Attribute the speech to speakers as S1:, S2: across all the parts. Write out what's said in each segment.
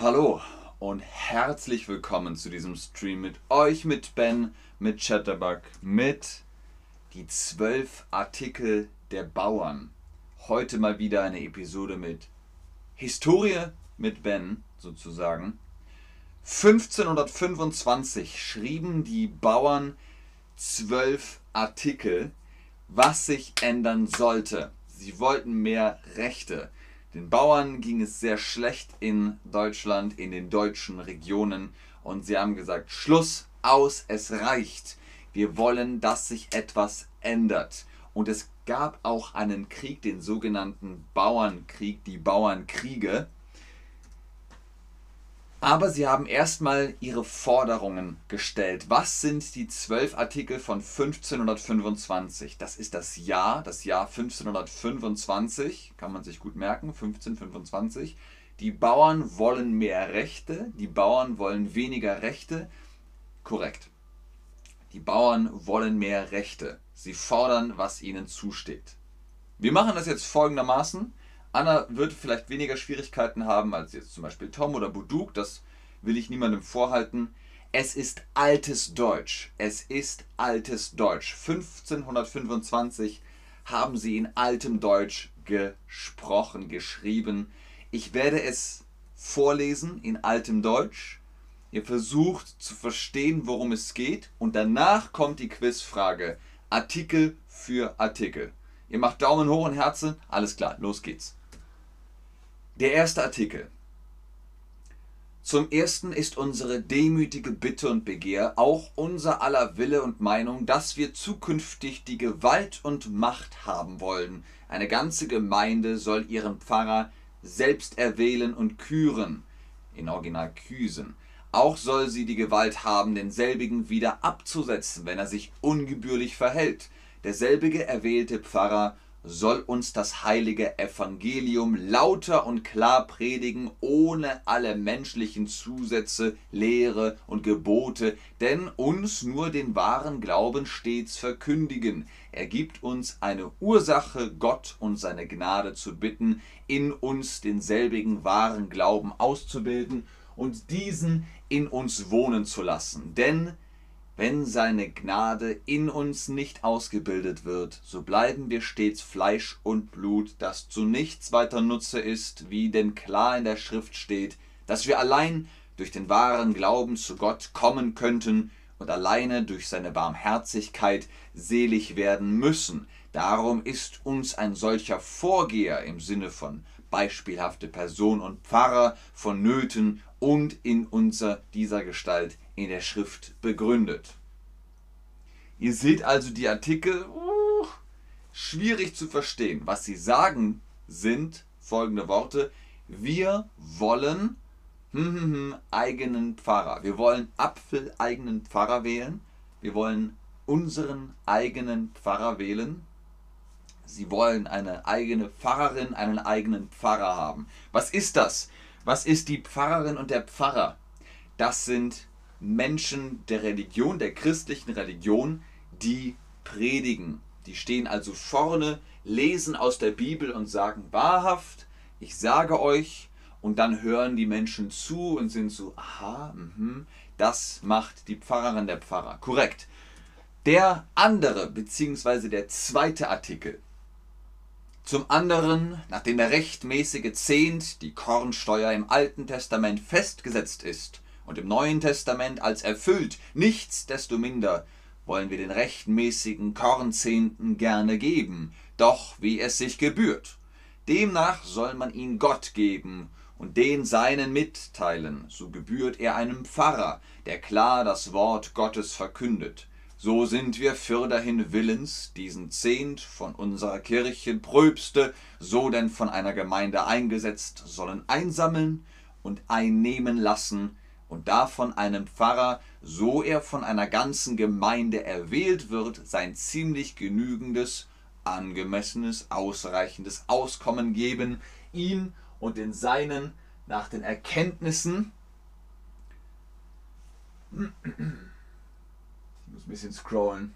S1: Hallo und herzlich willkommen zu diesem Stream mit euch, mit Ben, mit Chatterbug, mit die zwölf Artikel der Bauern. Heute mal wieder eine Episode mit Historie mit Ben sozusagen. 1525 schrieben die Bauern zwölf Artikel, was sich ändern sollte. Sie wollten mehr Rechte. Den Bauern ging es sehr schlecht in Deutschland, in den deutschen Regionen und sie haben gesagt, Schluss, aus, es reicht. Wir wollen, dass sich etwas ändert. Und es gab auch einen Krieg, den sogenannten Bauernkrieg, die Bauernkriege. Aber sie haben erstmal ihre Forderungen gestellt. Was sind die zwölf Artikel von 1525? Das ist das Jahr, das Jahr 1525, kann man sich gut merken, 1525. Die Bauern wollen mehr Rechte, die Bauern wollen weniger Rechte. Korrekt. Die Bauern wollen mehr Rechte. Sie fordern, was ihnen zusteht. Wir machen das jetzt folgendermaßen. Anna wird vielleicht weniger Schwierigkeiten haben als jetzt zum Beispiel Tom oder Buduk, das will ich niemandem vorhalten. Es ist altes Deutsch. Es ist altes Deutsch. 1525 haben sie in altem Deutsch gesprochen, geschrieben. Ich werde es vorlesen in altem Deutsch. Ihr versucht zu verstehen, worum es geht und danach kommt die Quizfrage. Artikel für Artikel. Ihr macht Daumen hoch und Herzen. Alles klar, los geht's. Der erste Artikel. Zum ersten ist unsere demütige Bitte und Begehr, auch unser aller Wille und Meinung, dass wir zukünftig die Gewalt und Macht haben wollen. Eine ganze Gemeinde soll ihren Pfarrer selbst erwählen und küren. In Original küsen. Auch soll sie die Gewalt haben, denselbigen wieder abzusetzen, wenn er sich ungebührlich verhält. Derselbige erwählte Pfarrer soll uns das heilige Evangelium lauter und klar predigen, ohne alle menschlichen Zusätze, Lehre und Gebote, denn uns nur den wahren Glauben stets verkündigen. Er gibt uns eine Ursache, Gott und seine Gnade zu bitten, in uns denselbigen wahren Glauben auszubilden und diesen in uns wohnen zu lassen. Denn wenn seine Gnade in uns nicht ausgebildet wird, so bleiben wir stets Fleisch und Blut, das zu nichts weiter Nutze ist, wie denn klar in der Schrift steht, dass wir allein durch den wahren Glauben zu Gott kommen könnten und alleine durch seine Barmherzigkeit selig werden müssen. Darum ist uns ein solcher Vorgeher im Sinne von beispielhafte Person und Pfarrer vonnöten und in unser dieser Gestalt in der Schrift begründet. Ihr seht also die Artikel, uh, schwierig zu verstehen. Was sie sagen sind folgende Worte. Wir wollen hm, hm, hm, eigenen Pfarrer. Wir wollen apfeleigenen Pfarrer wählen. Wir wollen unseren eigenen Pfarrer wählen. Sie wollen eine eigene Pfarrerin, einen eigenen Pfarrer haben. Was ist das? Was ist die Pfarrerin und der Pfarrer? Das sind Menschen der Religion, der christlichen Religion, die predigen. Die stehen also vorne, lesen aus der Bibel und sagen wahrhaft, ich sage euch, und dann hören die Menschen zu und sind so, aha, mh, das macht die Pfarrerin der Pfarrer. Korrekt. Der andere, beziehungsweise der zweite Artikel. Zum anderen, nachdem der rechtmäßige Zehnt, die Kornsteuer im Alten Testament festgesetzt ist, und im Neuen Testament als erfüllt. Nichtsdestominder wollen wir den rechtmäßigen Kornzehnten gerne geben, doch wie es sich gebührt. Demnach soll man ihn Gott geben und den Seinen mitteilen, so gebührt er einem Pfarrer, der klar das Wort Gottes verkündet. So sind wir fürderhin willens, diesen Zehnt von unserer Kirche Pröbste, so denn von einer Gemeinde eingesetzt, sollen einsammeln und einnehmen lassen, und davon einem Pfarrer, so er von einer ganzen Gemeinde erwählt wird, sein ziemlich genügendes, angemessenes, ausreichendes Auskommen geben, ihm und den Seinen nach den Erkenntnissen. Ich muss ein bisschen scrollen.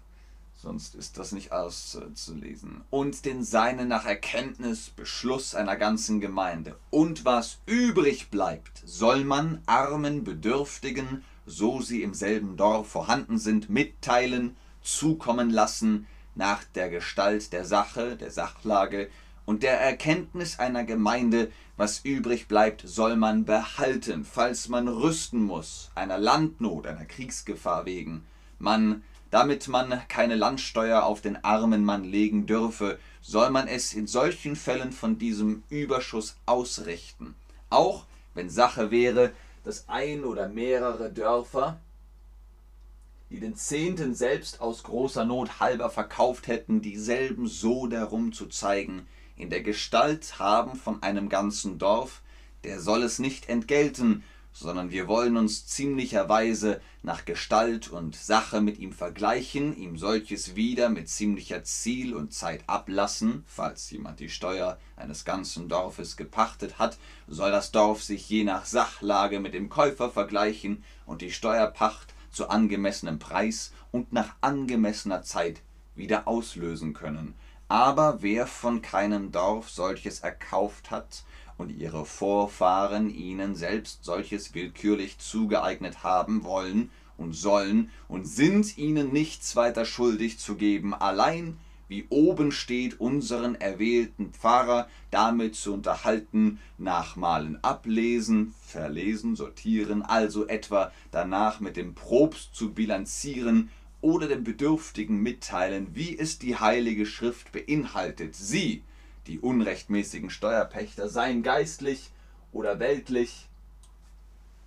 S1: Sonst ist das nicht auszulesen. Und den Seinen nach Erkenntnis, Beschluss einer ganzen Gemeinde. Und was übrig bleibt, soll man armen, Bedürftigen, so sie im selben Dorf vorhanden sind, mitteilen, zukommen lassen, nach der Gestalt der Sache, der Sachlage und der Erkenntnis einer Gemeinde, was übrig bleibt, soll man behalten, falls man rüsten muss, einer Landnot, einer Kriegsgefahr wegen. Man, damit man keine Landsteuer auf den armen Mann legen dürfe, soll man es in solchen Fällen von diesem Überschuss ausrichten. Auch wenn Sache wäre, dass ein oder mehrere Dörfer die den Zehnten selbst aus großer Not halber verkauft hätten, dieselben so darum zu zeigen, in der Gestalt haben von einem ganzen Dorf, der soll es nicht entgelten, sondern wir wollen uns ziemlicherweise nach Gestalt und Sache mit ihm vergleichen, ihm solches wieder mit ziemlicher Ziel und Zeit ablassen, falls jemand die Steuer eines ganzen Dorfes gepachtet hat, soll das Dorf sich je nach Sachlage mit dem Käufer vergleichen und die Steuerpacht zu angemessenem Preis und nach angemessener Zeit wieder auslösen können. Aber wer von keinem Dorf solches erkauft hat und ihre Vorfahren ihnen selbst solches willkürlich zugeeignet haben wollen und sollen und sind ihnen nichts weiter schuldig zu geben, allein wie oben steht, unseren erwählten Pfarrer damit zu unterhalten, nachmalen ablesen, verlesen, sortieren, also etwa danach mit dem Probst zu bilanzieren oder dem Bedürftigen mitteilen, wie es die Heilige Schrift beinhaltet. Sie, die unrechtmäßigen Steuerpächter, seien geistlich oder weltlich,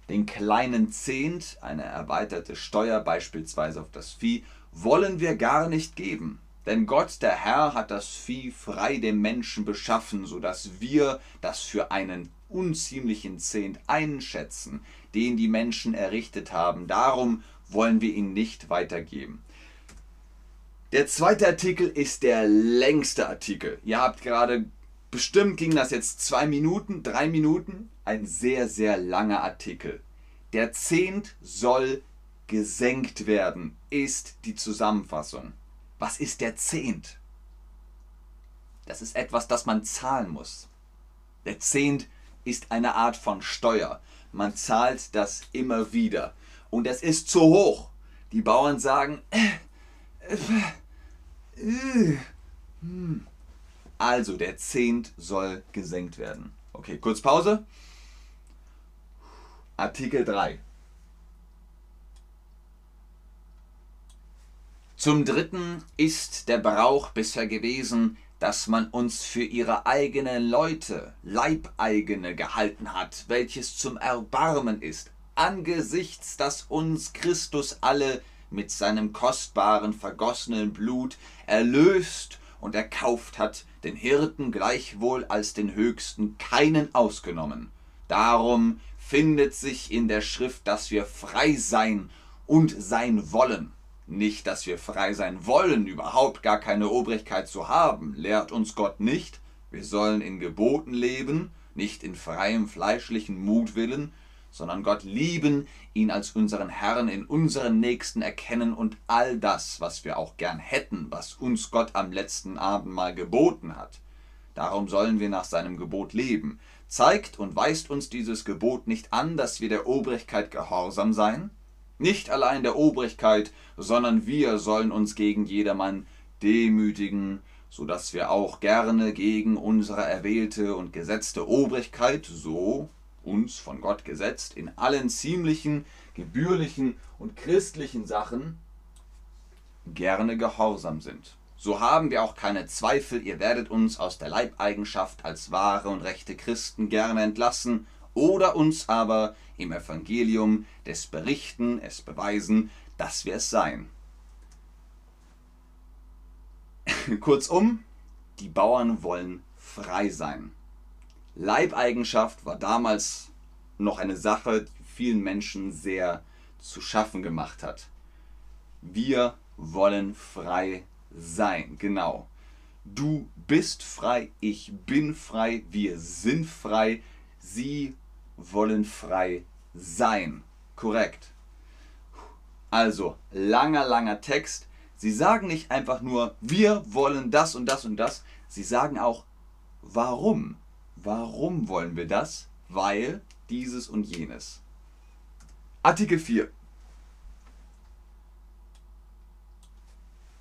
S1: den kleinen Zehnt, eine erweiterte Steuer beispielsweise auf das Vieh, wollen wir gar nicht geben. Denn Gott, der Herr, hat das Vieh frei dem Menschen beschaffen, so dass wir das für einen unziemlichen Zehnt einschätzen, den die Menschen errichtet haben. Darum wollen wir ihn nicht weitergeben. Der zweite Artikel ist der längste Artikel. Ihr habt gerade, bestimmt ging das jetzt zwei Minuten, drei Minuten. Ein sehr, sehr langer Artikel. Der Zehnt soll gesenkt werden, ist die Zusammenfassung. Was ist der Zehnt? Das ist etwas, das man zahlen muss. Der Zehnt ist eine Art von Steuer. Man zahlt das immer wieder. Und es ist zu hoch. Die Bauern sagen, äh. Also der Zehnt soll gesenkt werden. Okay, kurz Pause. Artikel 3. Zum Dritten ist der Brauch bisher gewesen, dass man uns für ihre eigenen Leute, Leibeigene gehalten hat, welches zum Erbarmen ist, angesichts, dass uns Christus alle mit seinem kostbaren vergossenen Blut erlöst und erkauft hat, den Hirten gleichwohl als den Höchsten keinen ausgenommen. Darum findet sich in der Schrift, dass wir frei sein und sein wollen. Nicht, dass wir frei sein wollen, überhaupt gar keine Obrigkeit zu haben, lehrt uns Gott nicht. Wir sollen in Geboten leben, nicht in freiem fleischlichen Mutwillen, sondern Gott lieben, ihn als unseren Herrn in unseren Nächsten erkennen und all das, was wir auch gern hätten, was uns Gott am letzten Abend mal geboten hat. Darum sollen wir nach seinem Gebot leben. Zeigt und weist uns dieses Gebot nicht an, dass wir der Obrigkeit gehorsam seien? Nicht allein der Obrigkeit, sondern wir sollen uns gegen jedermann demütigen, so dass wir auch gerne gegen unsere erwählte und gesetzte Obrigkeit, so uns von Gott gesetzt, in allen ziemlichen, gebührlichen und christlichen Sachen gerne gehorsam sind. So haben wir auch keine Zweifel, ihr werdet uns aus der Leibeigenschaft als wahre und rechte Christen gerne entlassen, oder uns aber im Evangelium des Berichten es beweisen, dass wir es seien. Kurzum, die Bauern wollen frei sein. Leibeigenschaft war damals noch eine Sache, die vielen Menschen sehr zu schaffen gemacht hat. Wir wollen frei sein, genau. Du bist frei, ich bin frei, wir sind frei, sie wollen frei sein. Korrekt. Also, langer, langer Text. Sie sagen nicht einfach nur, wir wollen das und das und das. Sie sagen auch, warum? Warum wollen wir das? Weil dieses und jenes. Artikel 4.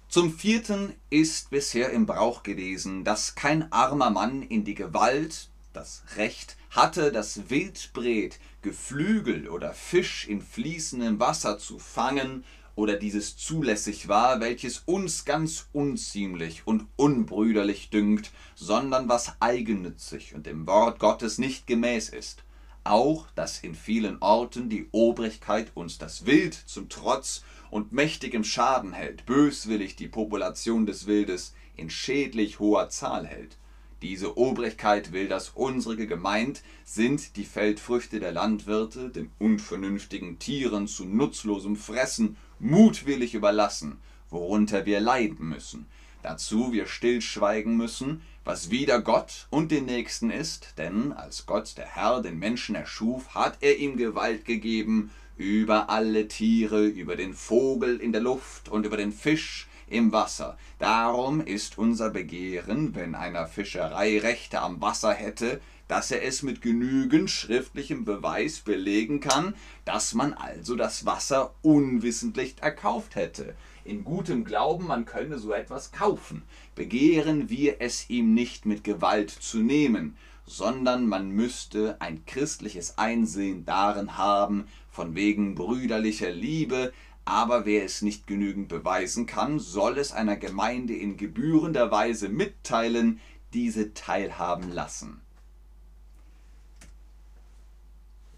S1: Zum vierten ist bisher im Brauch gewesen, dass kein armer Mann in die Gewalt, das Recht, hatte, das Wildbret, Geflügel oder Fisch in fließendem Wasser zu fangen oder dieses zulässig war, welches uns ganz unziemlich und unbrüderlich dünkt, sondern was eigennützig und dem Wort Gottes nicht gemäß ist. Auch, dass in vielen Orten die Obrigkeit uns das Wild zum Trotz und mächtigem Schaden hält, böswillig die Population des Wildes in schädlich hoher Zahl hält. Diese Obrigkeit will, dass unsere gemeint sind die Feldfrüchte der Landwirte den unvernünftigen Tieren zu nutzlosem Fressen mutwillig überlassen, worunter wir leiden müssen, dazu wir stillschweigen müssen, was wider Gott und den Nächsten ist, denn als Gott der Herr den Menschen erschuf, hat er ihm Gewalt gegeben über alle Tiere, über den Vogel in der Luft und über den Fisch im Wasser. Darum ist unser Begehren, wenn einer Fischerei Rechte am Wasser hätte, dass er es mit genügend schriftlichem Beweis belegen kann, dass man also das Wasser unwissentlich erkauft hätte. In gutem Glauben, man könne so etwas kaufen, begehren wir es ihm nicht mit Gewalt zu nehmen, sondern man müsste ein christliches Einsehen darin haben, von wegen brüderlicher Liebe, aber wer es nicht genügend beweisen kann, soll es einer Gemeinde in gebührender Weise mitteilen, diese teilhaben lassen.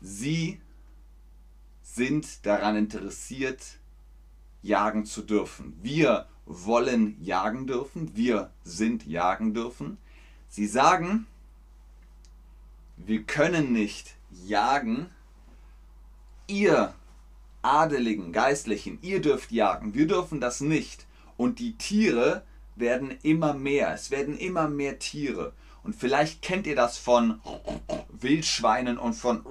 S1: Sie sind daran interessiert, jagen zu dürfen. Wir wollen jagen dürfen, wir sind jagen dürfen. Sie sagen, wir können nicht jagen, ihr Adeligen, Geistlichen, ihr dürft jagen, wir dürfen das nicht. Und die Tiere werden immer mehr, es werden immer mehr Tiere. Und vielleicht kennt ihr das von Wildschweinen und von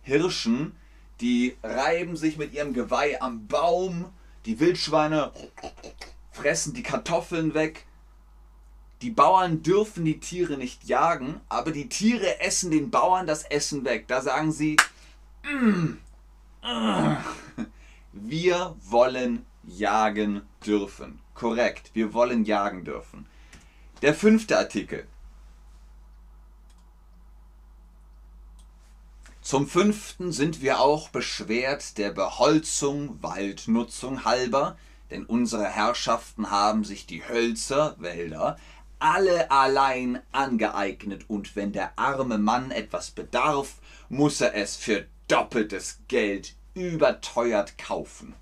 S1: Hirschen, die reiben sich mit ihrem Geweih am Baum, die Wildschweine fressen die Kartoffeln weg. Die Bauern dürfen die Tiere nicht jagen, aber die Tiere essen den Bauern das Essen weg. Da sagen sie, mm, wir wollen jagen dürfen. Korrekt, wir wollen jagen dürfen. Der fünfte Artikel. Zum fünften sind wir auch beschwert der Beholzung, Waldnutzung halber, denn unsere Herrschaften haben sich die Hölzer, Wälder, alle allein angeeignet, und wenn der arme Mann etwas bedarf, muss er es für doppeltes Geld überteuert kaufen.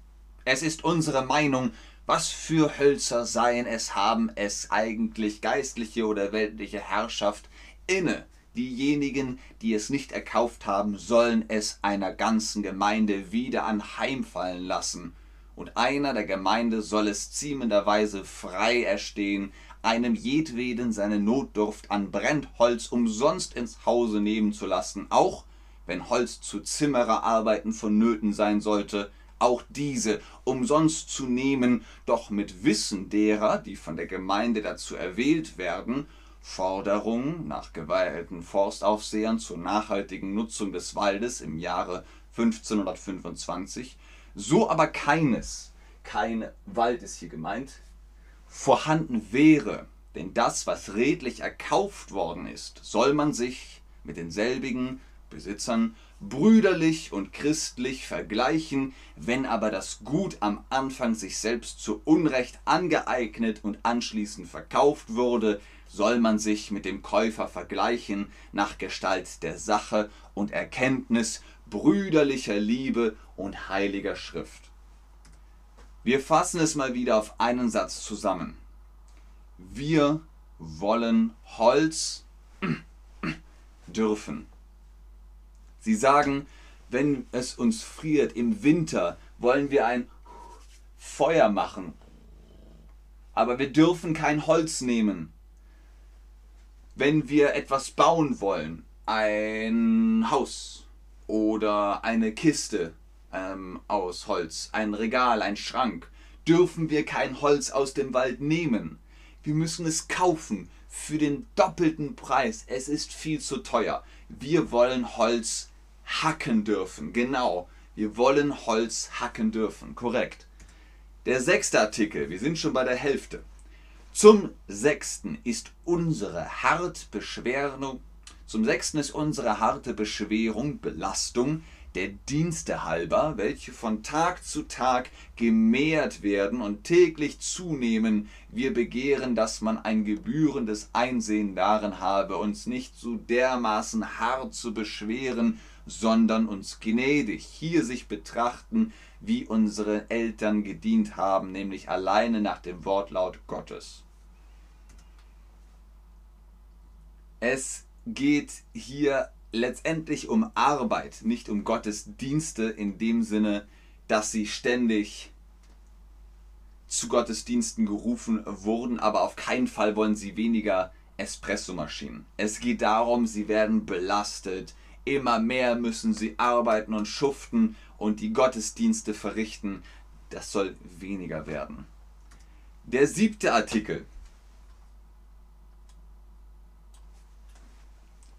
S1: Es ist unsere Meinung, was für Hölzer seien es, haben es eigentlich geistliche oder weltliche Herrschaft inne, Diejenigen, die es nicht erkauft haben, sollen es einer ganzen Gemeinde wieder anheimfallen lassen. Und einer der Gemeinde soll es ziemenderweise frei erstehen, einem jedweden seine Notdurft an Brennholz umsonst ins Hause nehmen zu lassen, auch wenn Holz zu Zimmererarbeiten vonnöten sein sollte, auch diese umsonst zu nehmen, doch mit Wissen derer, die von der Gemeinde dazu erwählt werden, Forderung nach geweihten Forstaufsehern zur nachhaltigen Nutzung des Waldes im Jahre 1525, so aber keines, kein Wald ist hier gemeint, vorhanden wäre, denn das, was redlich erkauft worden ist, soll man sich mit denselbigen Besitzern brüderlich und christlich vergleichen, wenn aber das Gut am Anfang sich selbst zu Unrecht angeeignet und anschließend verkauft wurde, soll man sich mit dem Käufer vergleichen nach Gestalt der Sache und Erkenntnis brüderlicher Liebe und heiliger Schrift. Wir fassen es mal wieder auf einen Satz zusammen. Wir wollen Holz dürfen. Sie sagen, wenn es uns friert im Winter, wollen wir ein Feuer machen. Aber wir dürfen kein Holz nehmen wenn wir etwas bauen wollen, ein Haus oder eine Kiste ähm, aus Holz, ein Regal, ein Schrank, dürfen wir kein Holz aus dem Wald nehmen. Wir müssen es kaufen für den doppelten Preis. Es ist viel zu teuer. Wir wollen Holz hacken dürfen. Genau, wir wollen Holz hacken dürfen. Korrekt. Der sechste Artikel, wir sind schon bei der Hälfte. Zum sechsten ist unsere hart Beschwerung, zum sechsten ist unsere harte Beschwerung, Belastung der Dienste halber, welche von Tag zu Tag gemehrt werden und täglich zunehmen. Wir begehren, dass man ein gebührendes Einsehen darin habe, uns nicht so dermaßen hart zu beschweren, sondern uns gnädig hier sich betrachten, wie unsere Eltern gedient haben, nämlich alleine nach dem Wortlaut Gottes. Es geht hier letztendlich um Arbeit, nicht um Gottes Dienste in dem Sinne, dass sie ständig zu Gottesdiensten gerufen wurden, aber auf keinen Fall wollen sie weniger Espressomaschinen. Es geht darum, sie werden belastet, immer mehr müssen sie arbeiten und schuften und die Gottesdienste verrichten. Das soll weniger werden. Der siebte Artikel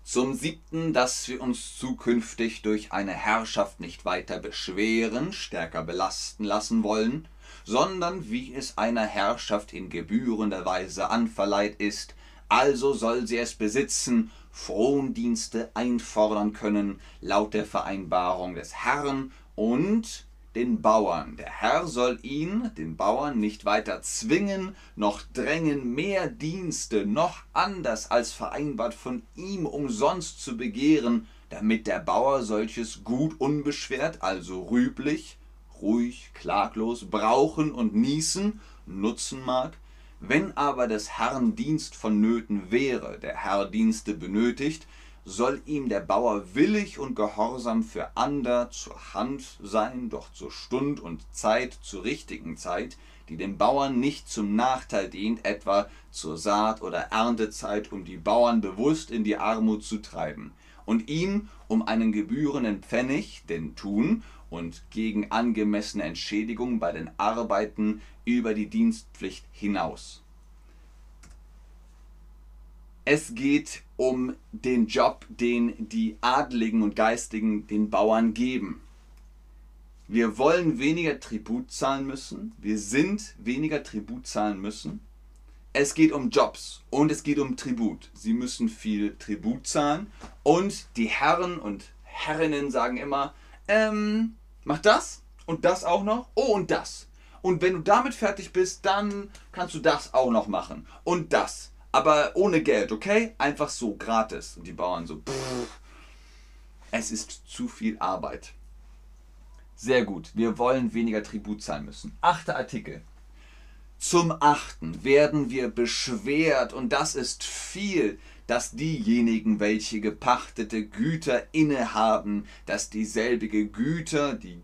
S1: Zum siebten, dass wir uns zukünftig durch eine Herrschaft nicht weiter beschweren, stärker belasten lassen wollen, sondern wie es einer Herrschaft in gebührender Weise anverleiht ist, also soll sie es besitzen, Frondienste einfordern können, laut der Vereinbarung des Herrn und den Bauern. Der Herr soll ihn, den Bauern, nicht weiter zwingen, noch drängen, mehr Dienste, noch anders als vereinbart von ihm umsonst zu begehren, damit der Bauer solches Gut unbeschwert, also rüblich, ruhig, klaglos brauchen und nießen, nutzen mag, wenn aber des Herrn Dienst vonnöten wäre, der Herr Dienste benötigt, soll ihm der Bauer willig und gehorsam für ander zur Hand sein, doch zur Stund und Zeit, zur richtigen Zeit, die dem Bauern nicht zum Nachteil dient, etwa zur Saat- oder Erntezeit, um die Bauern bewusst in die Armut zu treiben, und ihm um einen gebührenden Pfennig, den Tun, und gegen angemessene Entschädigung bei den Arbeiten über die Dienstpflicht hinaus. Es geht um den Job, den die Adligen und Geistigen den Bauern geben. Wir wollen weniger Tribut zahlen müssen. Wir sind weniger Tribut zahlen müssen. Es geht um Jobs und es geht um Tribut. Sie müssen viel Tribut zahlen. Und die Herren und Herrinnen sagen immer, ähm, mach das und das auch noch. Oh, und das. Und wenn du damit fertig bist, dann kannst du das auch noch machen. Und das aber ohne Geld, okay? Einfach so, gratis. Und die Bauern so, pff, es ist zu viel Arbeit. Sehr gut, wir wollen weniger Tribut zahlen müssen. Achter Artikel. Zum achten werden wir beschwert und das ist viel dass diejenigen, welche gepachtete Güter innehaben, dass dieselbige Güter, die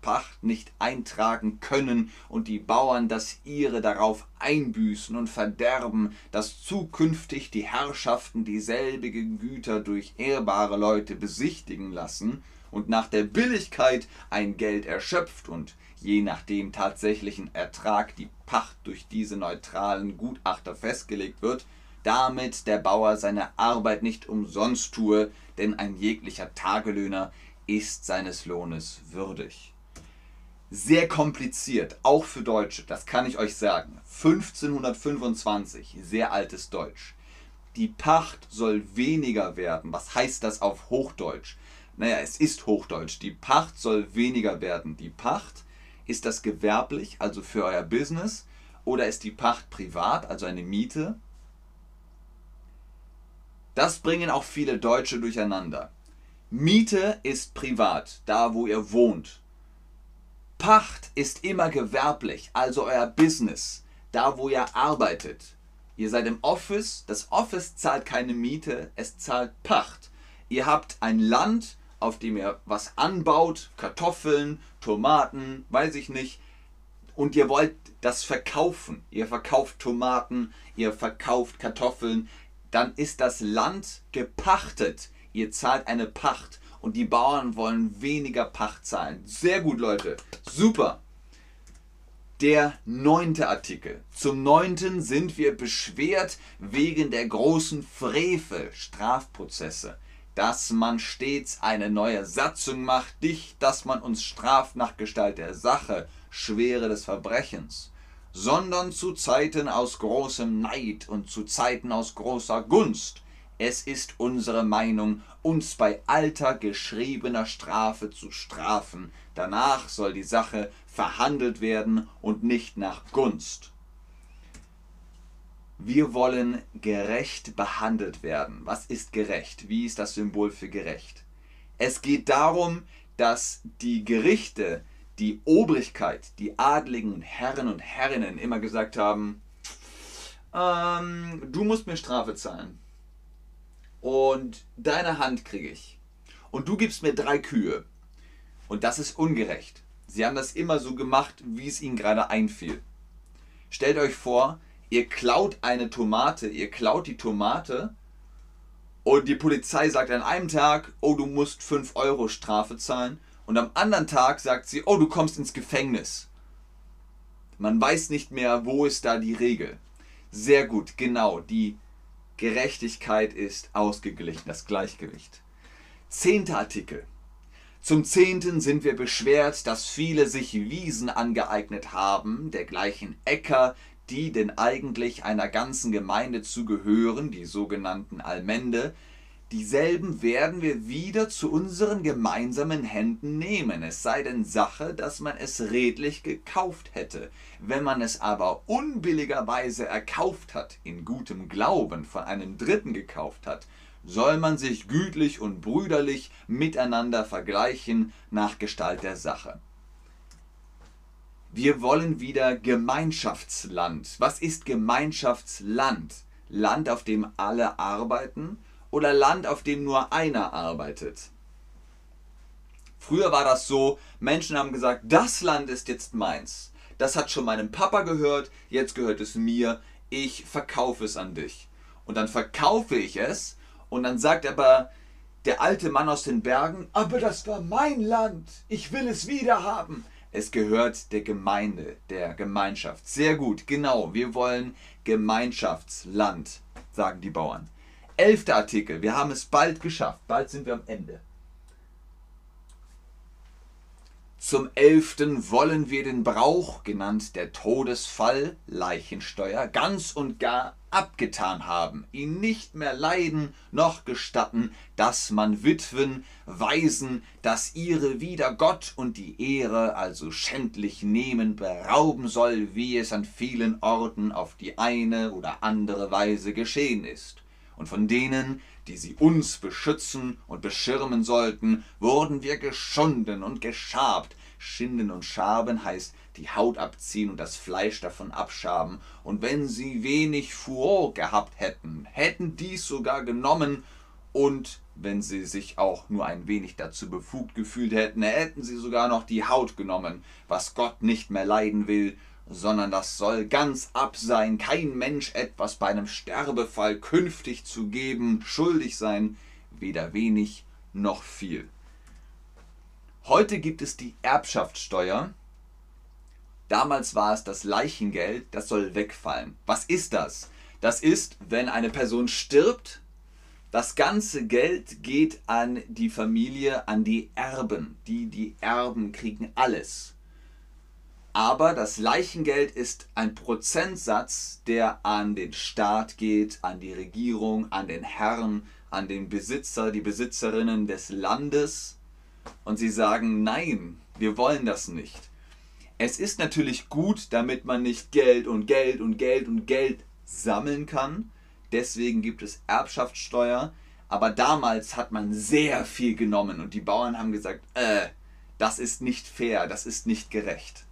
S1: Pacht nicht eintragen können und die Bauern das ihre darauf einbüßen und verderben, dass zukünftig die Herrschaften dieselbige Güter durch ehrbare Leute besichtigen lassen und nach der Billigkeit ein Geld erschöpft und je nach dem tatsächlichen Ertrag die Pacht durch diese neutralen Gutachter festgelegt wird, damit der Bauer seine Arbeit nicht umsonst tue, denn ein jeglicher Tagelöhner ist seines Lohnes würdig. Sehr kompliziert, auch für Deutsche, das kann ich euch sagen. 1525, sehr altes Deutsch. Die Pacht soll weniger werden. Was heißt das auf Hochdeutsch? Naja, es ist Hochdeutsch. Die Pacht soll weniger werden. Die Pacht, ist das gewerblich, also für euer Business? Oder ist die Pacht privat, also eine Miete? Das bringen auch viele Deutsche durcheinander. Miete ist privat, da wo ihr wohnt. Pacht ist immer gewerblich, also euer Business, da wo ihr arbeitet. Ihr seid im Office, das Office zahlt keine Miete, es zahlt Pacht. Ihr habt ein Land, auf dem ihr was anbaut, Kartoffeln, Tomaten, weiß ich nicht, und ihr wollt das verkaufen. Ihr verkauft Tomaten, ihr verkauft Kartoffeln, dann ist das Land gepachtet. Ihr zahlt eine Pacht und die Bauern wollen weniger Pacht zahlen. Sehr gut, Leute. Super. Der neunte Artikel. Zum neunten sind wir beschwert wegen der großen Frevel, Strafprozesse, dass man stets eine neue Satzung macht, nicht, dass man uns straft nach Gestalt der Sache, Schwere des Verbrechens, sondern zu Zeiten aus großem Neid und zu Zeiten aus großer Gunst. Es ist unsere Meinung, uns bei alter geschriebener Strafe zu strafen. Danach soll die Sache verhandelt werden und nicht nach Gunst. Wir wollen gerecht behandelt werden. Was ist gerecht? Wie ist das Symbol für gerecht? Es geht darum, dass die Gerichte, die Obrigkeit, die adligen Herren und Herrinnen immer gesagt haben, ähm, du musst mir Strafe zahlen. Und deine Hand kriege ich. Und du gibst mir drei Kühe. Und das ist ungerecht. Sie haben das immer so gemacht, wie es ihnen gerade einfiel. Stellt euch vor, ihr klaut eine Tomate, ihr klaut die Tomate und die Polizei sagt an einem Tag, oh, du musst 5 Euro Strafe zahlen und am anderen Tag sagt sie, oh, du kommst ins Gefängnis. Man weiß nicht mehr, wo ist da die Regel. Sehr gut, genau, die Gerechtigkeit ist ausgeglichen, das Gleichgewicht. Zehnter Artikel. Zum Zehnten sind wir beschwert, dass viele sich Wiesen angeeignet haben, dergleichen Äcker, die denn eigentlich einer ganzen Gemeinde zugehören, die sogenannten Almende, dieselben werden wir wieder zu unseren gemeinsamen Händen nehmen, es sei denn Sache, dass man es redlich gekauft hätte. Wenn man es aber unbilligerweise erkauft hat, in gutem Glauben von einem Dritten gekauft hat, soll man sich gütlich und brüderlich miteinander vergleichen nach Gestalt der Sache. Wir wollen wieder Gemeinschaftsland. Was ist Gemeinschaftsland? Land, auf dem alle arbeiten oder Land, auf dem nur einer arbeitet? Früher war das so, Menschen haben gesagt, das Land ist jetzt meins. Das hat schon meinem Papa gehört, jetzt gehört es mir, ich verkaufe es an dich. Und dann verkaufe ich es und dann sagt aber der alte Mann aus den Bergen, aber das war mein Land, ich will es wieder haben. Es gehört der Gemeinde, der Gemeinschaft. Sehr gut, genau, wir wollen Gemeinschaftsland, sagen die Bauern. Elfter Artikel, wir haben es bald geschafft, bald sind wir am Ende. Zum elften wollen wir den Brauch, genannt der Todesfall, Leichensteuer, ganz und gar abgetan haben, ihn nicht mehr leiden noch gestatten, dass man Witwen, Waisen, das ihre wider Gott und die Ehre also schändlich nehmen, berauben soll, wie es an vielen Orten auf die eine oder andere Weise geschehen ist. Und von denen, die sie uns beschützen und beschirmen sollten, wurden wir geschunden und geschabt, Schinden und Schaben heißt die Haut abziehen und das Fleisch davon abschaben. Und wenn sie wenig Furor gehabt hätten, hätten dies sogar genommen. Und wenn sie sich auch nur ein wenig dazu befugt gefühlt hätten, hätten sie sogar noch die Haut genommen, was Gott nicht mehr leiden will, sondern das soll ganz ab sein, kein Mensch etwas bei einem Sterbefall künftig zu geben, schuldig sein, weder wenig noch viel. Heute gibt es die Erbschaftssteuer. Damals war es das Leichengeld, das soll wegfallen. Was ist das? Das ist, wenn eine Person stirbt, das ganze Geld geht an die Familie, an die Erben. Die, die Erben kriegen alles. Aber das Leichengeld ist ein Prozentsatz, der an den Staat geht, an die Regierung, an den Herrn, an den Besitzer, die Besitzerinnen des Landes und sie sagen, nein, wir wollen das nicht. Es ist natürlich gut, damit man nicht Geld und Geld und Geld und Geld sammeln kann. Deswegen gibt es Erbschaftssteuer. Aber damals hat man sehr viel genommen und die Bauern haben gesagt, äh, das ist nicht fair, das ist nicht gerecht.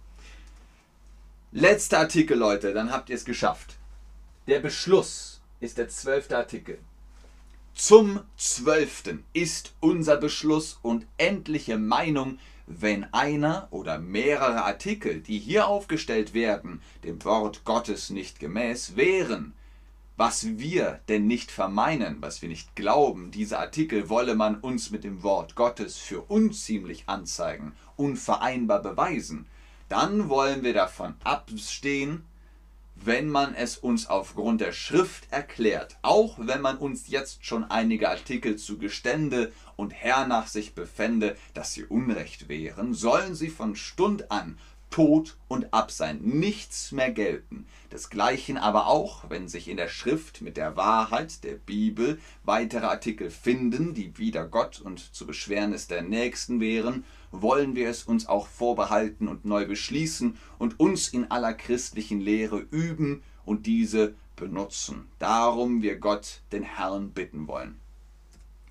S1: Letzter Artikel, Leute, dann habt ihr es geschafft. Der Beschluss ist der zwölfte Artikel. Zum 12. ist unser Beschluss und endliche Meinung, wenn einer oder mehrere Artikel, die hier aufgestellt werden, dem Wort Gottes nicht gemäß wären, was wir denn nicht vermeinen, was wir nicht glauben, diese Artikel wolle man uns mit dem Wort Gottes für unziemlich anzeigen, unvereinbar beweisen, dann wollen wir davon abstehen, wenn man es uns aufgrund der Schrift erklärt, auch wenn man uns jetzt schon einige Artikel zu Gestände und hernach sich befände, dass sie Unrecht wären, sollen sie von Stund an Tod und Absein nichts mehr gelten. Desgleichen aber auch, wenn sich in der Schrift mit der Wahrheit der Bibel weitere Artikel finden, die wider Gott und zu Beschwernis der Nächsten wären, wollen wir es uns auch vorbehalten und neu beschließen und uns in aller christlichen Lehre üben und diese benutzen. Darum wir Gott, den Herrn, bitten wollen.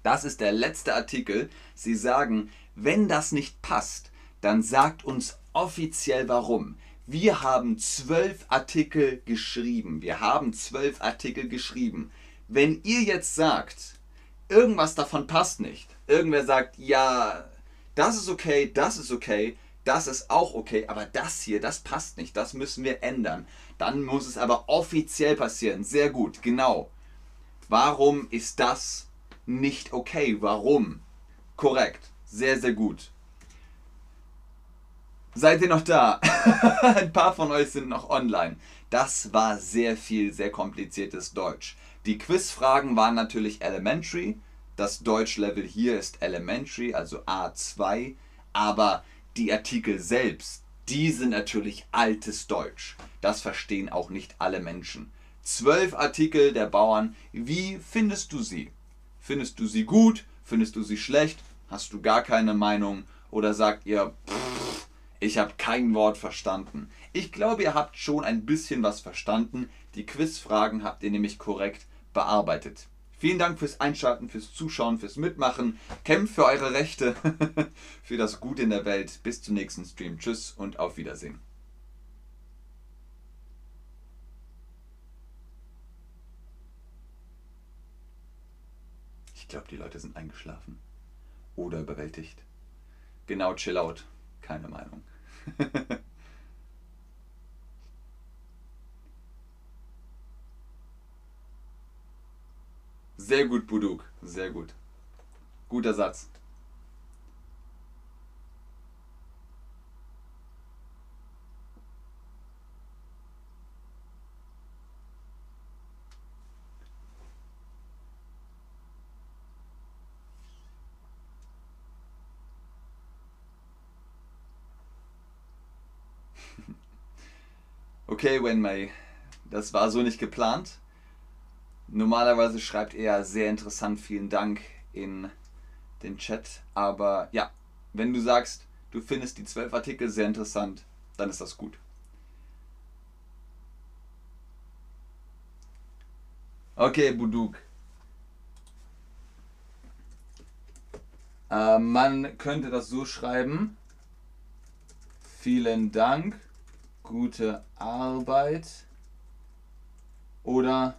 S1: Das ist der letzte Artikel. Sie sagen, wenn das nicht passt, dann sagt uns offiziell warum. Wir haben zwölf Artikel geschrieben. Wir haben zwölf Artikel geschrieben. Wenn ihr jetzt sagt, irgendwas davon passt nicht, irgendwer sagt, ja, das ist okay, das ist okay, das ist auch okay, aber das hier, das passt nicht, das müssen wir ändern. Dann muss es aber offiziell passieren. Sehr gut, genau. Warum ist das nicht okay? Warum? Korrekt, sehr, sehr gut. Seid ihr noch da? Ein paar von euch sind noch online. Das war sehr viel, sehr kompliziertes Deutsch. Die Quizfragen waren natürlich elementary. Das Deutschlevel hier ist elementary, also A2. Aber die Artikel selbst, die sind natürlich altes Deutsch. Das verstehen auch nicht alle Menschen. Zwölf Artikel der Bauern. Wie findest du sie? Findest du sie gut? Findest du sie schlecht? Hast du gar keine Meinung? Oder sagt ihr, pff, ich habe kein Wort verstanden. Ich glaube, ihr habt schon ein bisschen was verstanden. Die Quizfragen habt ihr nämlich korrekt bearbeitet. Vielen Dank fürs Einschalten, fürs Zuschauen, fürs Mitmachen. Kämpft für eure Rechte, für das Gute in der Welt. Bis zum nächsten Stream. Tschüss und auf Wiedersehen. Ich glaube, die Leute sind eingeschlafen. Oder überwältigt. Genau, chill out. Keine Meinung. Sehr gut, Buduk. Sehr gut. Guter Satz. Okay, Wenmei, das war so nicht geplant. Normalerweise schreibt er sehr interessant, vielen Dank in den Chat. Aber ja, wenn du sagst, du findest die zwölf Artikel sehr interessant, dann ist das gut. Okay, Buduk. Äh, man könnte das so schreiben. Vielen Dank gute Arbeit oder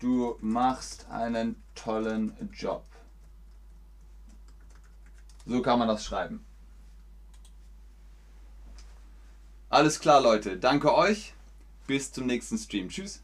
S1: du machst einen tollen Job. So kann man das schreiben. Alles klar, Leute. Danke euch. Bis zum nächsten Stream. Tschüss.